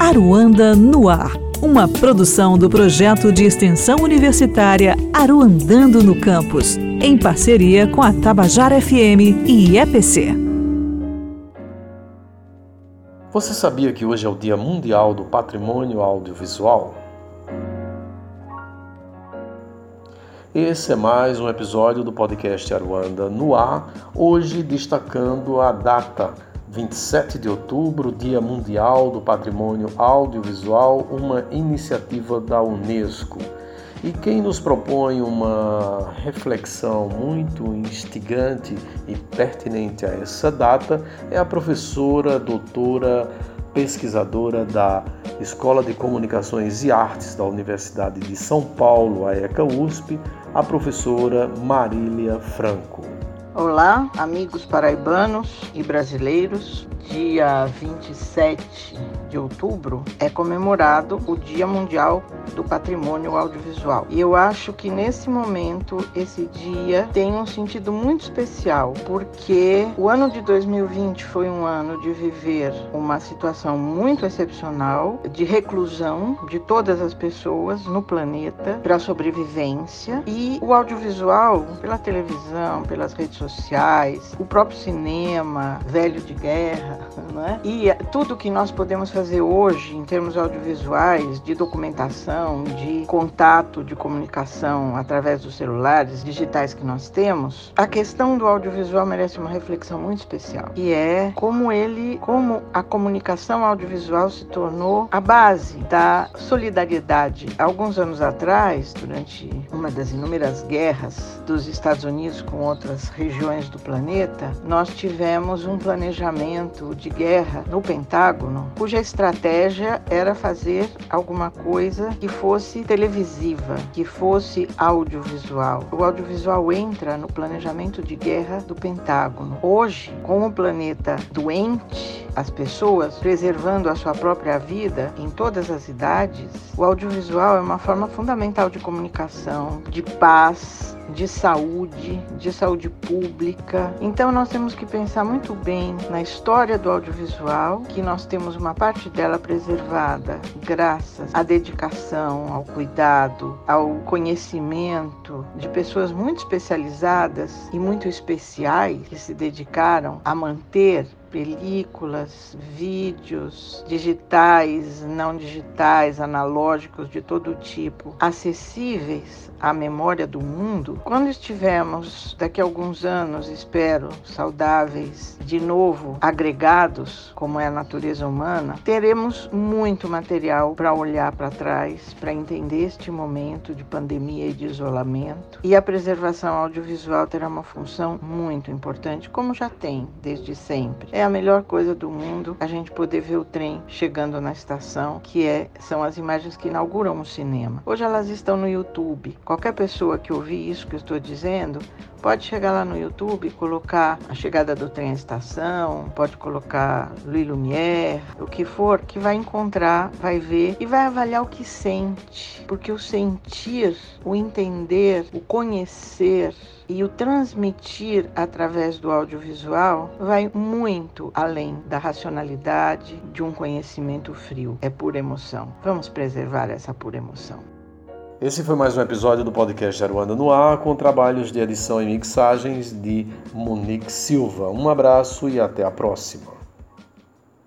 Aruanda no Ar, uma produção do projeto de extensão universitária Aruandando no Campus, em parceria com a Tabajara FM e EPC. Você sabia que hoje é o Dia Mundial do Patrimônio Audiovisual? Esse é mais um episódio do podcast Aruanda no ar, hoje destacando a data 27 de outubro, Dia Mundial do Patrimônio Audiovisual, uma iniciativa da Unesco. E quem nos propõe uma reflexão muito instigante e pertinente a essa data é a professora, doutora, pesquisadora da Escola de Comunicações e Artes da Universidade de São Paulo, a ECA USP, a professora Marília Franco. Olá, amigos paraibanos e brasileiros. Dia 27 de outubro é comemorado o Dia Mundial do Patrimônio Audiovisual. E eu acho que nesse momento esse dia tem um sentido muito especial, porque o ano de 2020 foi um ano de viver uma situação muito excepcional de reclusão de todas as pessoas no planeta para sobrevivência e o audiovisual pela televisão, pelas redes sociais, o próprio cinema, velho de guerra, né? E tudo que nós podemos fazer hoje em termos audiovisuais, de documentação, de contato, de comunicação através dos celulares digitais que nós temos, a questão do audiovisual merece uma reflexão muito especial, e é como ele, como a comunicação audiovisual se tornou a base da solidariedade. Alguns anos atrás, durante uma das inúmeras guerras dos Estados Unidos com outras regiões do planeta, nós tivemos um planejamento de guerra no Pentágono, cuja estratégia era fazer alguma coisa que fosse televisiva, que fosse audiovisual. O audiovisual entra no planejamento de guerra do Pentágono. Hoje, com o planeta doente, as pessoas preservando a sua própria vida em todas as idades, o audiovisual é uma forma fundamental de comunicação, de paz, de saúde, de saúde pública. Então nós temos que pensar muito bem na história do audiovisual, que nós temos uma parte dela preservada graças à dedicação, ao cuidado, ao conhecimento de pessoas muito especializadas e muito especiais que se dedicaram a manter películas, vídeos digitais, não digitais, analógicos de todo tipo, acessíveis à memória do mundo, quando estivermos daqui a alguns anos, espero, saudáveis, de novo agregados, como é a natureza humana, teremos muito material para olhar para trás, para entender este momento de pandemia e de isolamento. E a preservação audiovisual terá uma função muito importante, como já tem desde sempre é a melhor coisa do mundo a gente poder ver o trem chegando na estação, que é, são as imagens que inauguram o cinema. Hoje elas estão no YouTube. Qualquer pessoa que ouvir isso que eu estou dizendo pode chegar lá no YouTube e colocar a chegada do trem à estação, pode colocar Louis Lumière, o que for, que vai encontrar, vai ver e vai avaliar o que sente. Porque o sentir, o entender, o conhecer, e o transmitir através do audiovisual vai muito além da racionalidade de um conhecimento frio. É pura emoção. Vamos preservar essa pura emoção. Esse foi mais um episódio do podcast Aruanda no Ar, com trabalhos de edição e mixagens de Monique Silva. Um abraço e até a próxima.